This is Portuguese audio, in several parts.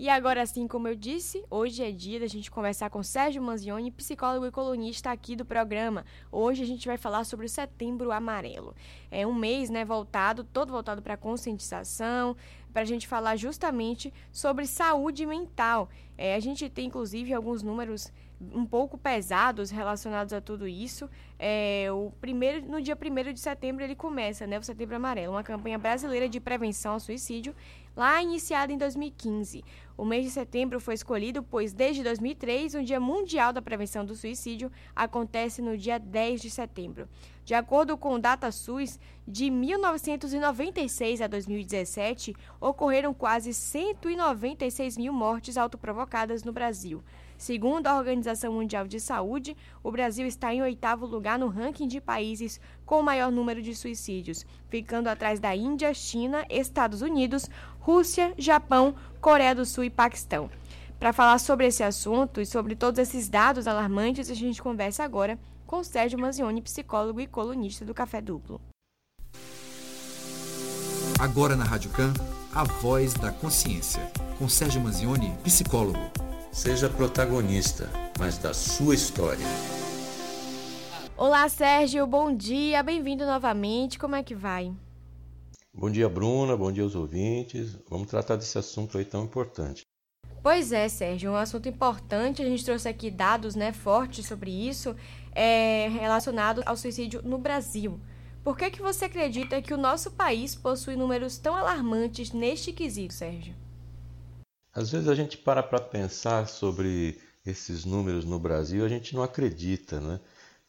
E agora, assim como eu disse, hoje é dia da gente conversar com Sérgio Manzioni, psicólogo e colunista aqui do programa. Hoje a gente vai falar sobre o Setembro Amarelo. É um mês, né, voltado, todo voltado para conscientização, para a gente falar justamente sobre saúde mental. É, a gente tem, inclusive, alguns números um pouco pesados relacionados a tudo isso. É, o primeiro, no dia 1 de setembro ele começa, né, o Setembro Amarelo, uma campanha brasileira de prevenção ao suicídio, lá iniciada em 2015. O mês de setembro foi escolhido pois desde 2003 o Dia Mundial da Prevenção do Suicídio acontece no dia 10 de setembro. De acordo com o DataSUS, de 1996 a 2017 ocorreram quase 196 mil mortes autoprovocadas no Brasil. Segundo a Organização Mundial de Saúde, o Brasil está em oitavo lugar no ranking de países com o maior número de suicídios, ficando atrás da Índia, China, Estados Unidos, Rússia, Japão, Coreia do Sul e Paquistão. Para falar sobre esse assunto e sobre todos esses dados alarmantes, a gente conversa agora com Sérgio Manzioni, psicólogo e colunista do Café Duplo. Agora na Rádio Can, a voz da consciência, com Sérgio Manzioni, psicólogo. Seja protagonista, mas da sua história. Olá, Sérgio, bom dia, bem-vindo novamente. Como é que vai? Bom dia, Bruna, bom dia aos ouvintes. Vamos tratar desse assunto aí tão importante. Pois é, Sérgio, um assunto importante. A gente trouxe aqui dados né, fortes sobre isso, é, relacionado ao suicídio no Brasil. Por que, que você acredita que o nosso país possui números tão alarmantes neste quesito, Sérgio? Às vezes a gente para para pensar sobre esses números no Brasil, a gente não acredita, né?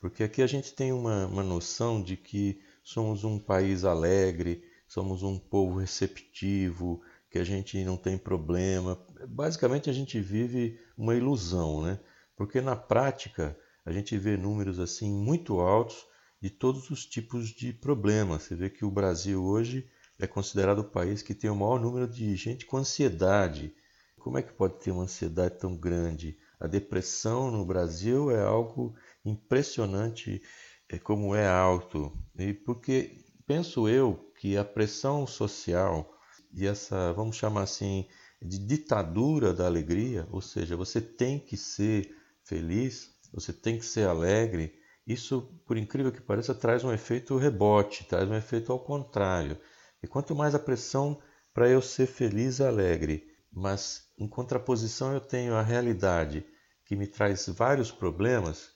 Porque aqui a gente tem uma, uma noção de que somos um país alegre, somos um povo receptivo, que a gente não tem problema. Basicamente a gente vive uma ilusão, né? Porque na prática a gente vê números assim muito altos de todos os tipos de problemas. Você vê que o Brasil hoje é considerado o país que tem o maior número de gente com ansiedade, como é que pode ter uma ansiedade tão grande? A depressão no Brasil é algo impressionante é, como é alto. E porque penso eu que a pressão social e essa, vamos chamar assim, de ditadura da alegria, ou seja, você tem que ser feliz, você tem que ser alegre, isso, por incrível que pareça, traz um efeito rebote, traz um efeito ao contrário. E quanto mais a pressão para eu ser feliz alegre, mas em contraposição eu tenho a realidade que me traz vários problemas,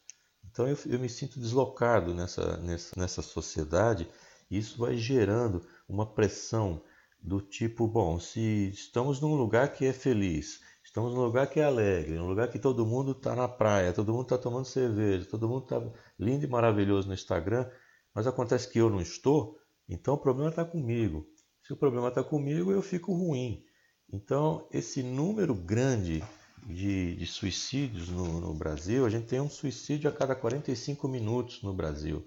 então eu, eu me sinto deslocado nessa, nessa, nessa sociedade e isso vai gerando uma pressão do tipo, bom, se estamos num lugar que é feliz, estamos num lugar que é alegre, num lugar que todo mundo está na praia, todo mundo está tomando cerveja, todo mundo está lindo e maravilhoso no Instagram, mas acontece que eu não estou, então o problema está comigo. Se o problema está comigo, eu fico ruim. Então, esse número grande de, de suicídios no, no, Brasil, a gente tem um suicídio a cada 45 minutos no Brasil.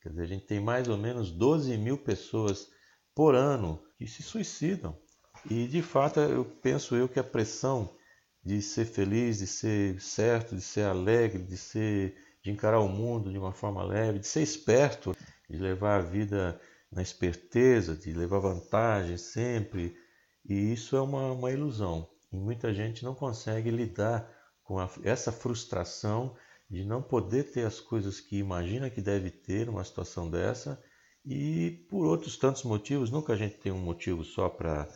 Quer dizer, a gente tem mais ou menos 12 mil pessoas por ano que se suicidam. E de fato, eu penso eu que a pressão de ser feliz, de ser certo, de ser alegre, de ser de encarar o mundo de uma forma leve, de ser esperto, de levar a vida na esperteza, de levar vantagem sempre, e isso é uma, uma ilusão. E muita gente não consegue lidar com a, essa frustração de não poder ter as coisas que imagina que deve ter numa situação dessa. E por outros tantos motivos, nunca a gente tem um motivo só para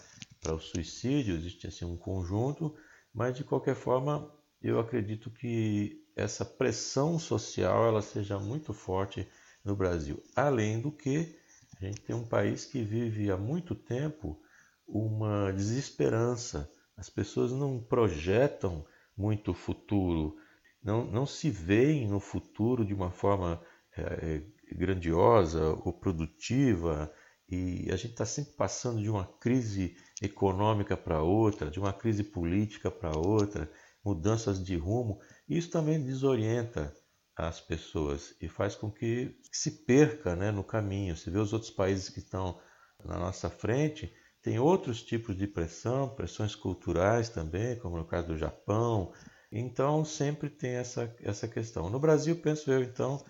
o suicídio, existe assim um conjunto, mas de qualquer forma eu acredito que essa pressão social ela seja muito forte no Brasil. Além do que a gente tem um país que vive há muito tempo uma desesperança. As pessoas não projetam muito o futuro, não, não se veem no futuro de uma forma é, grandiosa ou produtiva. E a gente está sempre passando de uma crise econômica para outra, de uma crise política para outra, mudanças de rumo. Isso também desorienta as pessoas e faz com que se perca né, no caminho. Você vê os outros países que estão na nossa frente, tem outros tipos de pressão, pressões culturais também, como no caso do Japão. Então, sempre tem essa, essa questão. No Brasil, penso eu, então,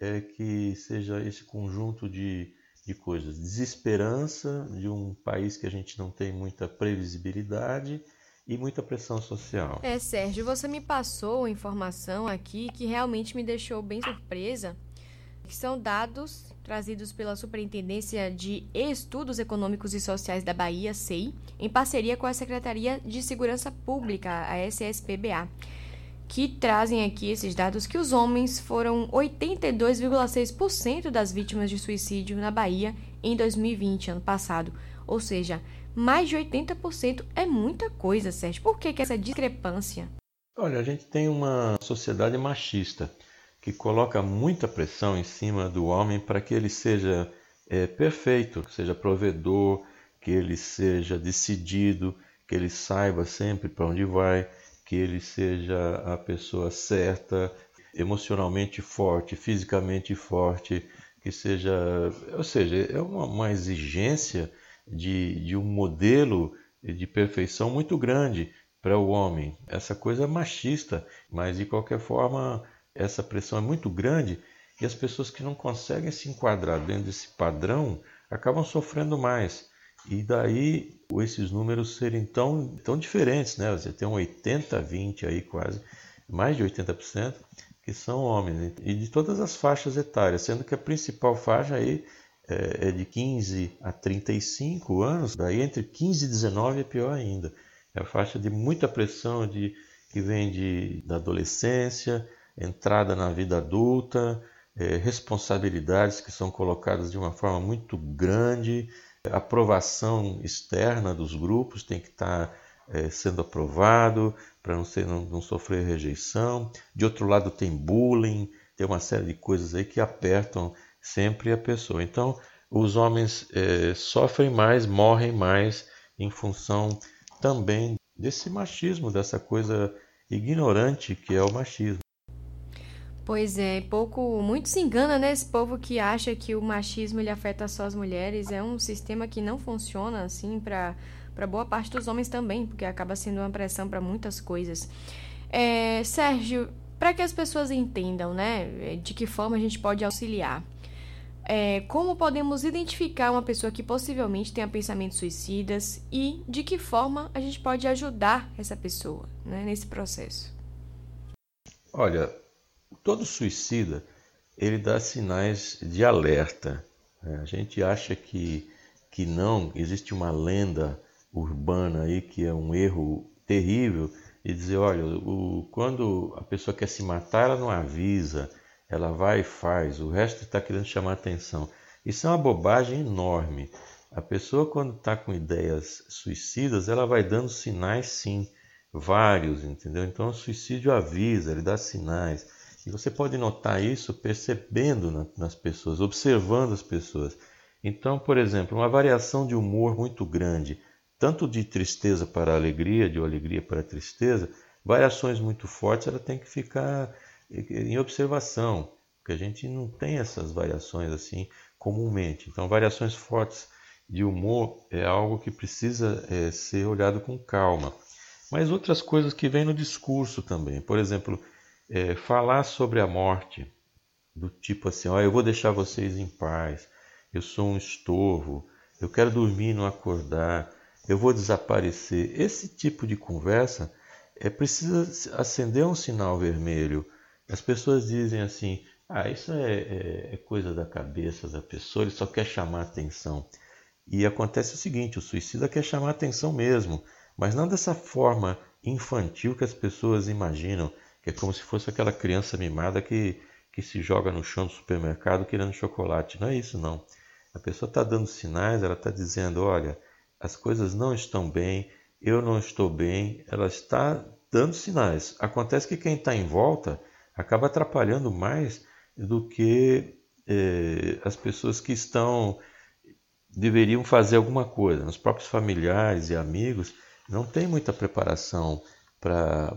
é que seja esse conjunto de, de coisas. Desesperança de um país que a gente não tem muita previsibilidade e muita pressão social. É, Sérgio, você me passou informação aqui que realmente me deixou bem surpresa, que são dados trazidos pela Superintendência de Estudos Econômicos e Sociais da Bahia, SEI, em parceria com a Secretaria de Segurança Pública, a SSPBA, que trazem aqui esses dados que os homens foram 82,6% das vítimas de suicídio na Bahia em 2020, ano passado. Ou seja, mais de 80% é muita coisa, Sérgio. Por que, que essa discrepância? Olha, a gente tem uma sociedade machista que coloca muita pressão em cima do homem para que ele seja é, perfeito, que seja provedor, que ele seja decidido, que ele saiba sempre para onde vai, que ele seja a pessoa certa, emocionalmente forte, fisicamente forte, que seja, ou seja, é uma, uma exigência de, de um modelo de perfeição muito grande para o homem. Essa coisa machista, mas de qualquer forma essa pressão é muito grande e as pessoas que não conseguem se enquadrar dentro desse padrão acabam sofrendo mais. E daí esses números serem tão, tão diferentes, né? Você tem um 80, 20 aí quase, mais de 80%, que são homens, né? e de todas as faixas etárias, sendo que a principal faixa aí é, é de 15 a 35 anos, daí entre 15 e 19 é pior ainda. É a faixa de muita pressão de, que vem de, da adolescência, entrada na vida adulta, é, responsabilidades que são colocadas de uma forma muito grande, aprovação externa dos grupos tem que estar é, sendo aprovado para não, não, não sofrer rejeição. De outro lado tem bullying, tem uma série de coisas aí que apertam sempre a pessoa. Então, os homens é, sofrem mais, morrem mais em função também desse machismo, dessa coisa ignorante que é o machismo. Pois é, pouco, muito se engana, né, esse povo que acha que o machismo ele afeta só as mulheres, é um sistema que não funciona assim para para boa parte dos homens também, porque acaba sendo uma pressão para muitas coisas. É, Sérgio, para que as pessoas entendam, né, de que forma a gente pode auxiliar é, como podemos identificar uma pessoa que possivelmente tenha pensamentos suicidas e de que forma a gente pode ajudar essa pessoa né, nesse processo? Olha, todo suicida ele dá sinais de alerta. Né? A gente acha que, que não, existe uma lenda urbana aí que é um erro terrível e dizer, olha, o, quando a pessoa quer se matar, ela não avisa, ela vai e faz, o resto está querendo chamar atenção. Isso é uma bobagem enorme. A pessoa, quando está com ideias suicidas, ela vai dando sinais, sim, vários, entendeu? Então, o suicídio avisa, ele dá sinais. E você pode notar isso percebendo nas pessoas, observando as pessoas. Então, por exemplo, uma variação de humor muito grande, tanto de tristeza para alegria, de alegria para tristeza, variações muito fortes, ela tem que ficar em observação, porque a gente não tem essas variações assim comumente. Então, variações fortes de humor é algo que precisa é, ser olhado com calma. Mas outras coisas que vêm no discurso também, por exemplo, é, falar sobre a morte, do tipo assim: ó, eu vou deixar vocês em paz, eu sou um estorvo, eu quero dormir e não acordar, eu vou desaparecer. Esse tipo de conversa é precisa acender um sinal vermelho as pessoas dizem assim: ah, isso é, é, é coisa da cabeça da pessoa, ele só quer chamar atenção. E acontece o seguinte: o suicida quer chamar atenção mesmo, mas não dessa forma infantil que as pessoas imaginam, é como se fosse aquela criança mimada que, que se joga no chão do supermercado querendo chocolate. Não é isso, não. A pessoa está dando sinais, ela está dizendo: olha, as coisas não estão bem, eu não estou bem, ela está dando sinais. Acontece que quem está em volta acaba atrapalhando mais do que eh, as pessoas que estão deveriam fazer alguma coisa. Os próprios familiares e amigos não têm muita preparação para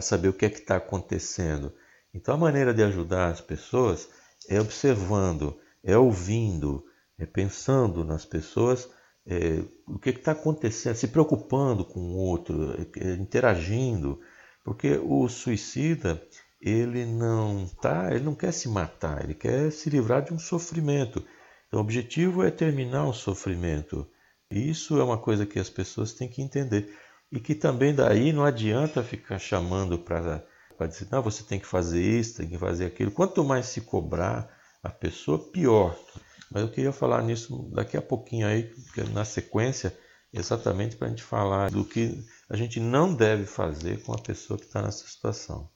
saber o que é que está acontecendo. Então a maneira de ajudar as pessoas é observando, é ouvindo, é pensando nas pessoas é, o que está acontecendo, se preocupando com o outro, é, interagindo, porque o suicida ele não tá, ele não quer se matar, ele quer se livrar de um sofrimento. Então, o objetivo é terminar o sofrimento. Isso é uma coisa que as pessoas têm que entender. E que também daí não adianta ficar chamando para dizer, não, você tem que fazer isso, tem que fazer aquilo. Quanto mais se cobrar a pessoa, pior. Mas eu queria falar nisso daqui a pouquinho aí, na sequência, exatamente para a gente falar do que a gente não deve fazer com a pessoa que está nessa situação.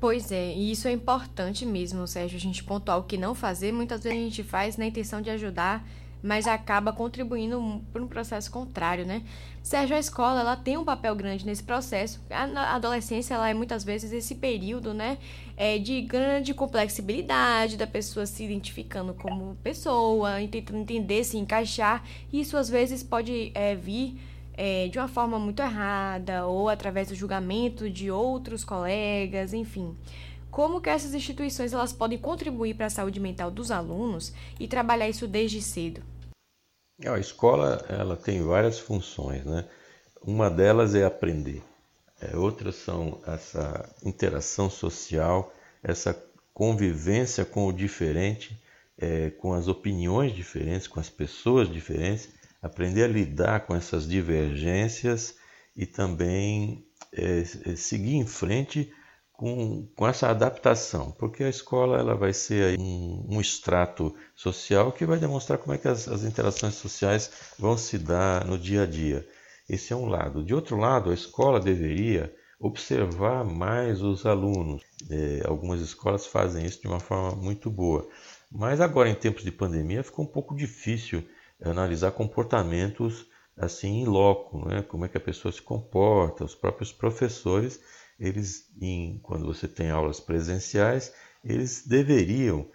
Pois é, e isso é importante mesmo, Sérgio, a gente pontuar o que não fazer. Muitas vezes a gente faz na intenção de ajudar, mas acaba contribuindo para um processo contrário, né? Sérgio, a escola ela tem um papel grande nesse processo. A adolescência ela é muitas vezes esse período, né, é, de grande complexibilidade da pessoa se identificando como pessoa, tentando entender, se encaixar. E isso às vezes pode é, vir é, de uma forma muito errada ou através do julgamento de outros colegas, enfim como que essas instituições elas podem contribuir para a saúde mental dos alunos e trabalhar isso desde cedo? A escola ela tem várias funções, né? Uma delas é aprender. É, outras são essa interação social, essa convivência com o diferente, é, com as opiniões diferentes, com as pessoas diferentes, aprender a lidar com essas divergências e também é, é seguir em frente com, com essa adaptação, porque a escola ela vai ser um, um extrato social que vai demonstrar como é que as, as interações sociais vão se dar no dia a dia. Esse é um lado. De outro lado, a escola deveria observar mais os alunos. É, algumas escolas fazem isso de uma forma muito boa. Mas agora, em tempos de pandemia, ficou um pouco difícil analisar comportamentos assim em loco, né? como é que a pessoa se comporta, os próprios professores eles, em, quando você tem aulas presenciais, eles deveriam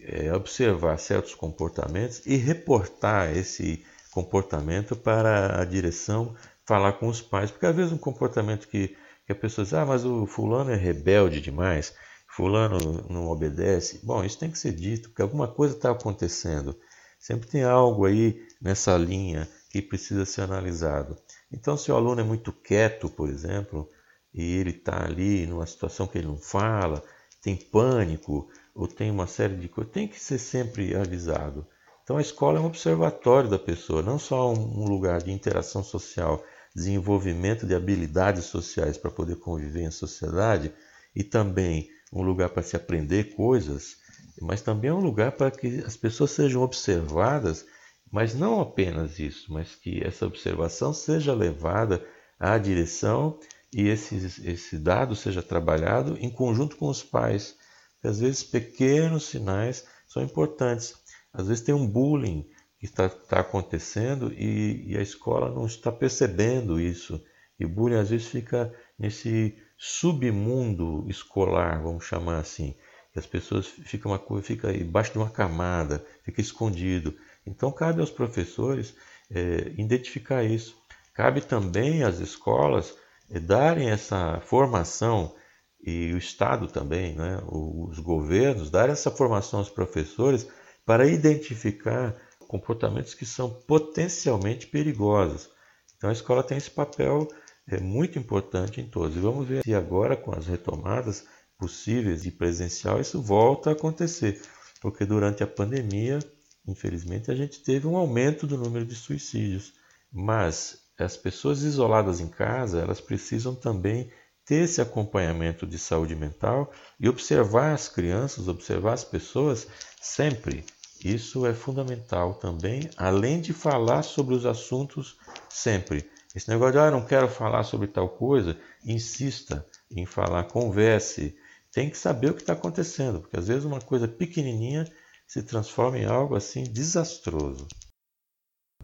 é, observar certos comportamentos e reportar esse comportamento para a direção falar com os pais, porque às vezes um comportamento que, que a pessoa diz, ah, mas o fulano é rebelde demais, fulano não obedece. Bom, isso tem que ser dito, porque alguma coisa está acontecendo. Sempre tem algo aí nessa linha que precisa ser analisado. Então, se o aluno é muito quieto, por exemplo, e ele está ali numa situação que ele não fala, tem pânico ou tem uma série de coisas, tem que ser sempre avisado. Então a escola é um observatório da pessoa, não só um lugar de interação social, desenvolvimento de habilidades sociais para poder conviver em sociedade e também um lugar para se aprender coisas, mas também é um lugar para que as pessoas sejam observadas, mas não apenas isso, mas que essa observação seja levada à direção e esse, esse dado seja trabalhado em conjunto com os pais. Às vezes pequenos sinais são importantes. Às vezes tem um bullying que está, está acontecendo e, e, a escola não está percebendo isso. E bullying às vezes fica nesse submundo escolar, vamos chamar assim. Que as pessoas ficam uma fica embaixo de uma camada, fica escondido. Então cabe aos professores é, identificar isso. Cabe também às escolas darem essa formação e o Estado também, né, os governos, darem essa formação aos professores para identificar comportamentos que são potencialmente perigosos. Então a escola tem esse papel é, muito importante em todos. E vamos ver se agora, com as retomadas possíveis de presencial, isso volta a acontecer. Porque durante a pandemia, infelizmente, a gente teve um aumento do número de suicídios. Mas as pessoas isoladas em casa, elas precisam também ter esse acompanhamento de saúde mental e observar as crianças, observar as pessoas sempre. Isso é fundamental também, além de falar sobre os assuntos sempre. Esse negócio de, ah, não quero falar sobre tal coisa, insista em falar, converse. Tem que saber o que está acontecendo, porque às vezes uma coisa pequenininha se transforma em algo assim desastroso.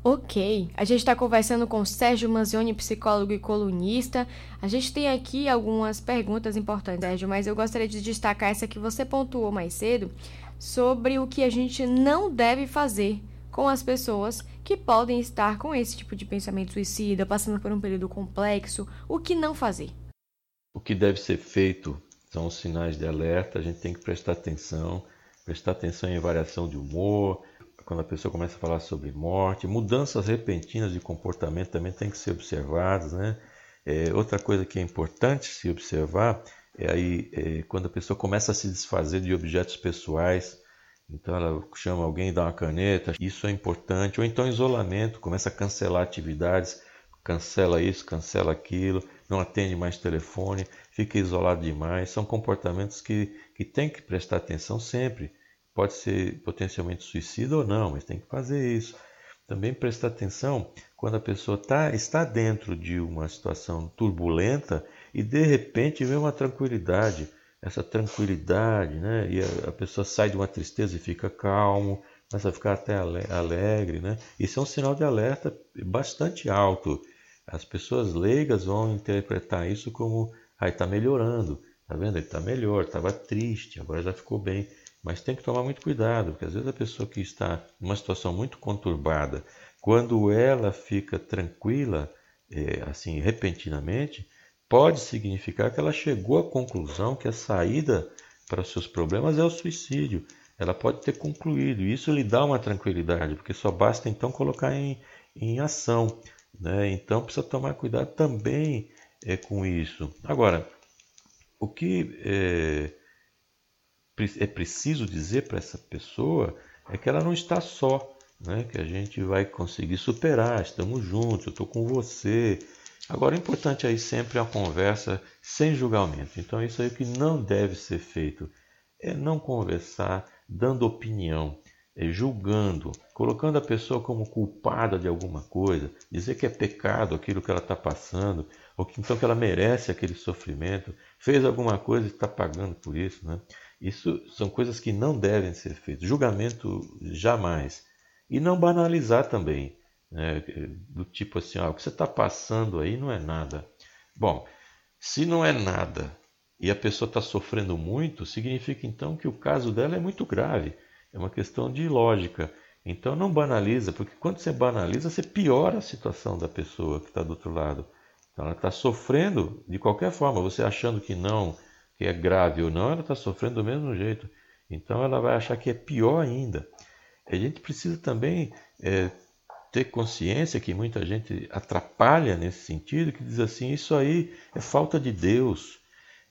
Ok, a gente está conversando com Sérgio Manzioni, psicólogo e colunista. A gente tem aqui algumas perguntas importantes, Sérgio, mas eu gostaria de destacar essa que você pontuou mais cedo sobre o que a gente não deve fazer com as pessoas que podem estar com esse tipo de pensamento suicida, passando por um período complexo, o que não fazer. O que deve ser feito são os sinais de alerta, a gente tem que prestar atenção, prestar atenção em variação de humor, quando a pessoa começa a falar sobre morte, mudanças repentinas de comportamento também tem que ser observadas, né? É, outra coisa que é importante se observar é aí é, quando a pessoa começa a se desfazer de objetos pessoais, então ela chama alguém dá uma caneta, isso é importante, ou então isolamento, começa a cancelar atividades, cancela isso, cancela aquilo, não atende mais telefone, fica isolado demais. São comportamentos que, que tem que prestar atenção sempre. Pode ser potencialmente suicida ou não, mas tem que fazer isso. Também prestar atenção quando a pessoa tá, está dentro de uma situação turbulenta e de repente vê uma tranquilidade. Essa tranquilidade, né? E a, a pessoa sai de uma tristeza e fica calmo, começa a ficar até alegre, né? Isso é um sinal de alerta bastante alto. As pessoas leigas vão interpretar isso como, ah, está melhorando, tá vendo? Ele está melhor, estava triste, agora já ficou bem. Mas tem que tomar muito cuidado, porque às vezes a pessoa que está numa situação muito conturbada, quando ela fica tranquila, é, assim, repentinamente, pode significar que ela chegou à conclusão que a saída para os seus problemas é o suicídio. Ela pode ter concluído, e isso lhe dá uma tranquilidade, porque só basta então colocar em, em ação. Né? Então precisa tomar cuidado também é, com isso. Agora, o que é, é preciso dizer para essa pessoa é que ela não está só, né? que a gente vai conseguir superar, estamos juntos, eu estou com você. Agora, o importante aí sempre é a conversa sem julgamento. Então, isso aí que não deve ser feito é não conversar dando opinião, é, julgando, colocando a pessoa como culpada de alguma coisa, dizer que é pecado aquilo que ela está passando, ou que então que ela merece aquele sofrimento, fez alguma coisa e está pagando por isso, né? Isso são coisas que não devem ser feitas. Julgamento jamais. E não banalizar também. Né? Do tipo assim, ah, o que você está passando aí não é nada. Bom, se não é nada e a pessoa está sofrendo muito, significa então que o caso dela é muito grave. É uma questão de lógica. Então não banaliza, porque quando você banaliza, você piora a situação da pessoa que está do outro lado. Então ela está sofrendo de qualquer forma, você achando que não, que é grave ou não, ela está sofrendo do mesmo jeito. Então ela vai achar que é pior ainda. A gente precisa também é, ter consciência que muita gente atrapalha nesse sentido, que diz assim, isso aí é falta de Deus.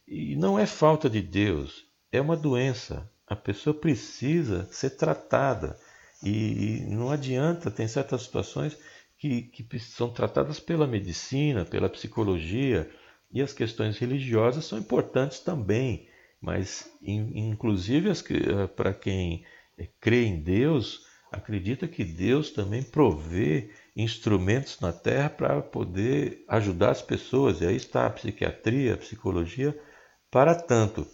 E não é falta de Deus, é uma doença a pessoa precisa ser tratada. E, não adianta, tem certas situações que, que são tratadas pela medicina, pela psicologia, e as questões religiosas são importantes também, mas inclusive eh, para quem crê em Deus, acredita que Deus também provê instrumentos na terra para poder ajudar as pessoas, e aí está a psiquiatria, a psicologia, para tanto.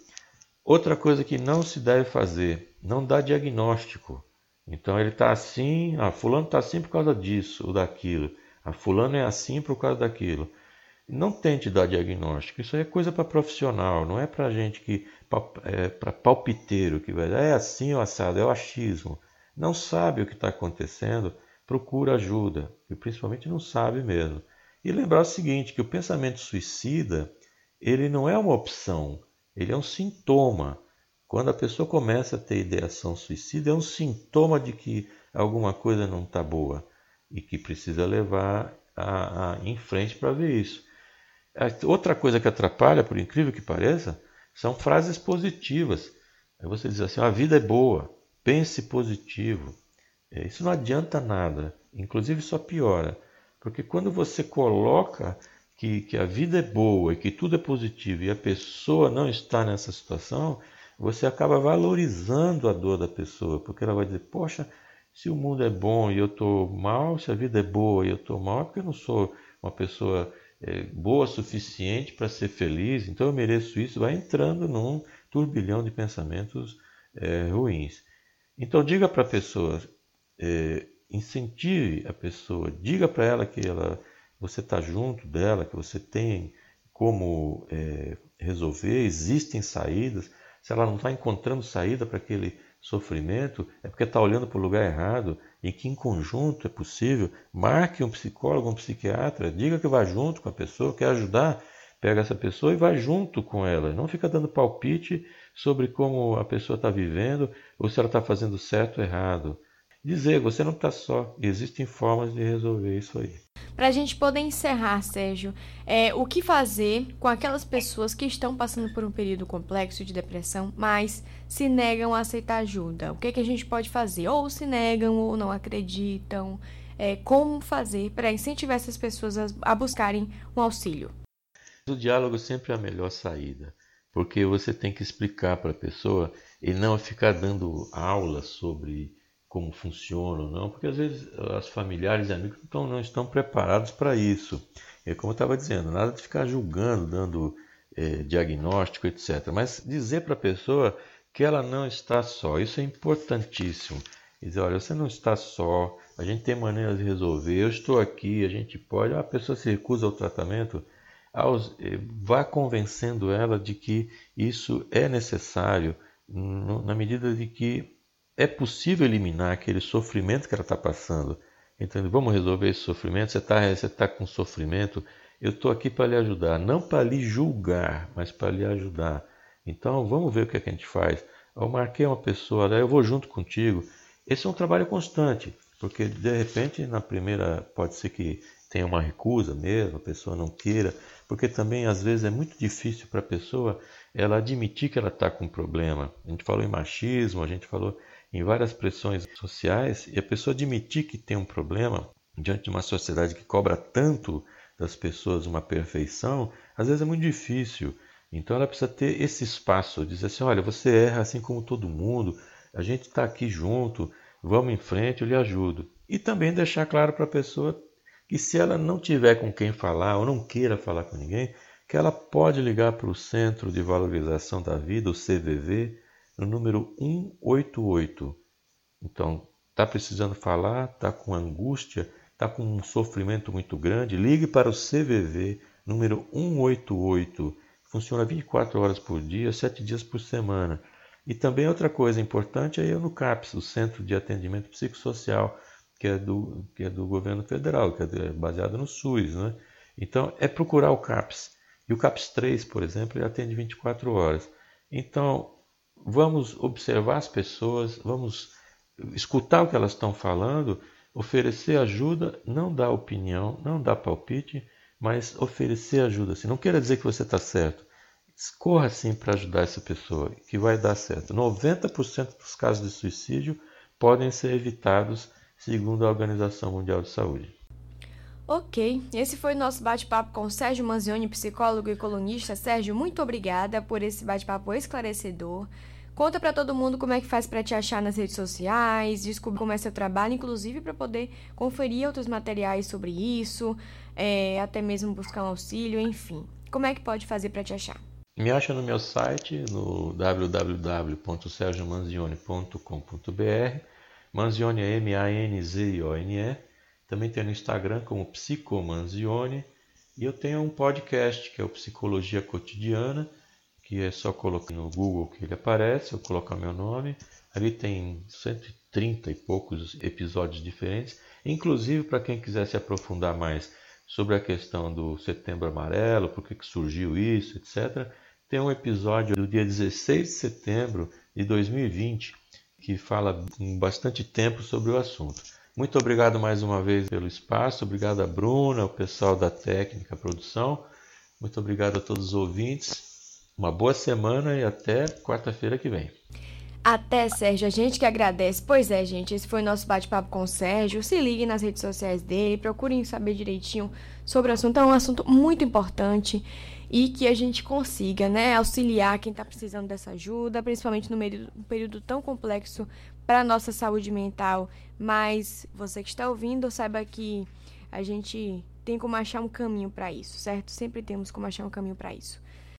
Outra coisa que não se deve fazer, não dá diagnóstico. Então ele está assim, ah, fulano está assim por causa disso ou daquilo. Ah, fulano é assim por causa daquilo. Não tente dar diagnóstico. Isso é coisa para profissional, não é para gente que é para palpiteiro que vai é assim ou assado, é o achismo. Não sabe o que está acontecendo, procura ajuda e principalmente não sabe mesmo. E lembrar o seguinte, que o pensamento suicida ele não é uma opção, ele é um sintoma. Quando a pessoa começa a ter ideação suicida, é um sintoma de que alguma coisa não está boa e que precisa levar a, a, em frente para ver isso. Outra coisa que atrapalha, por incrível que pareça, são frases positivas. Aí você diz assim: a vida é boa, pense positivo. É, isso não adianta nada, inclusive só piora. Porque quando você coloca que, que a vida é boa e que tudo é positivo e a pessoa não está nessa situação, você acaba valorizando a dor da pessoa, porque ela vai dizer: Poxa, se o mundo é bom e eu estou mal, se a vida é boa e eu estou mal, é porque eu não sou uma pessoa é, boa o suficiente para ser feliz, então eu mereço isso. Vai entrando num turbilhão de pensamentos é, ruins. Então, diga para a pessoa, é, incentive a pessoa, diga para ela que ela você está junto dela, que você tem como é, resolver, existem saídas. Se ela não está encontrando saída para aquele sofrimento, é porque está olhando para o lugar errado e que em conjunto é possível. Marque um psicólogo, um psiquiatra, diga que vai junto com a pessoa, quer ajudar, pega essa pessoa e vai junto com ela. Não fica dando palpite sobre como a pessoa está vivendo ou se ela está fazendo certo ou errado. Dizer, você não está só, existem formas de resolver isso aí. Para a gente poder encerrar, Sérgio, é, o que fazer com aquelas pessoas que estão passando por um período complexo de depressão, mas se negam a aceitar ajuda? O que, que a gente pode fazer? Ou se negam ou não acreditam. é, como fazer para incentivar essas pessoas a, a buscarem um auxílio. O diálogo sempre é a melhor saída, porque você tem que explicar para a pessoa e não ficar dando aula sobre como funciona ou não, porque às vezes os familiares e amigos não, não estão preparados para isso. É como eu estava dizendo, nada de ficar julgando, dando é, diagnóstico, etc. Mas dizer para a pessoa que ela não está só, isso é importantíssimo. Dizer, olha, você não está só, a gente tem maneiras de resolver, eu estou aqui, a gente pode. A pessoa se recusa ao tratamento, aos, eh, vá convencendo ela de que isso é necessário, na medida de que é possível eliminar aquele sofrimento que ela está passando. Então, vamos resolver esse sofrimento. Você está você tá com sofrimento, eu estou aqui para lhe ajudar, não para lhe julgar, mas para lhe ajudar. Então, vamos ver o que, é que a gente faz. Eu marquei uma pessoa, eu vou junto contigo. Esse é um trabalho constante, porque de repente, na primeira, pode ser que tenha uma recusa mesmo, a pessoa não queira, porque também às vezes é muito difícil para a pessoa ela admitir que ela está com um problema. A gente falou em machismo, a gente falou em várias pressões sociais e a pessoa admitir que tem um problema diante de uma sociedade que cobra tanto das pessoas uma perfeição, às vezes é muito difícil. Então ela precisa ter esse espaço, dizer assim, olha, você erra assim como todo mundo, a gente está aqui junto, vamos em frente, eu lhe ajudo. E também deixar claro para a pessoa que se ela não tiver com quem falar ou não queira falar com ninguém, que ela pode ligar para o Centro de Valorização da Vida, o CVV, no número 188. Então, está precisando falar, está com angústia, está com um sofrimento muito grande, ligue para o CVV, número 188. Funciona 24 horas por dia, 7 dias por semana. E também outra coisa importante é eu no CAPS, o Centro de Atendimento Psicossocial, que é do, que é do governo federal, que é baseado no SUS. Né? Então, é procurar o CAPS. E o CAPS 3, por exemplo, ele atende 24 horas. Então, vamos observar as pessoas, vamos escutar o que elas estão falando, oferecer ajuda, não dar opinião, não dar palpite, mas oferecer ajuda. Assim, não quer dizer que você está certo. Corra sim para ajudar essa pessoa, que vai dar certo. 90% dos casos de suicídio podem ser evitados, segundo a Organização Mundial de Saúde. Ok, esse foi o nosso bate-papo com Sérgio Manzioni, psicólogo e colunista. Sérgio, muito obrigada por esse bate-papo esclarecedor. Conta para todo mundo como é que faz para te achar nas redes sociais, descobrir como é seu trabalho, inclusive para poder conferir outros materiais sobre isso, é, até mesmo buscar um auxílio, enfim. Como é que pode fazer para te achar? Me acha no meu site, no www.sergiomanzione.com.br. Manzione é M-A-N-Z-I-O-N-E. Também tem no Instagram como Psicomanzione. E eu tenho um podcast que é o Psicologia Cotidiana que é só colocar no Google que ele aparece, eu colocar meu nome. Ali tem 130 e poucos episódios diferentes, inclusive para quem quiser se aprofundar mais sobre a questão do Setembro Amarelo, por que surgiu isso, etc. Tem um episódio do dia 16 de setembro de 2020 que fala com bastante tempo sobre o assunto. Muito obrigado mais uma vez pelo espaço, obrigado a Bruna, ao pessoal da técnica, produção. Muito obrigado a todos os ouvintes. Uma boa semana e até quarta-feira que vem. Até, Sérgio. A gente que agradece. Pois é, gente. Esse foi o nosso bate-papo com o Sérgio. Se liguem nas redes sociais dele. Procurem saber direitinho sobre o assunto. É um assunto muito importante e que a gente consiga, né, auxiliar quem está precisando dessa ajuda, principalmente no meio um período tão complexo para a nossa saúde mental. Mas você que está ouvindo, saiba que a gente tem como achar um caminho para isso, certo? Sempre temos como achar um caminho para isso.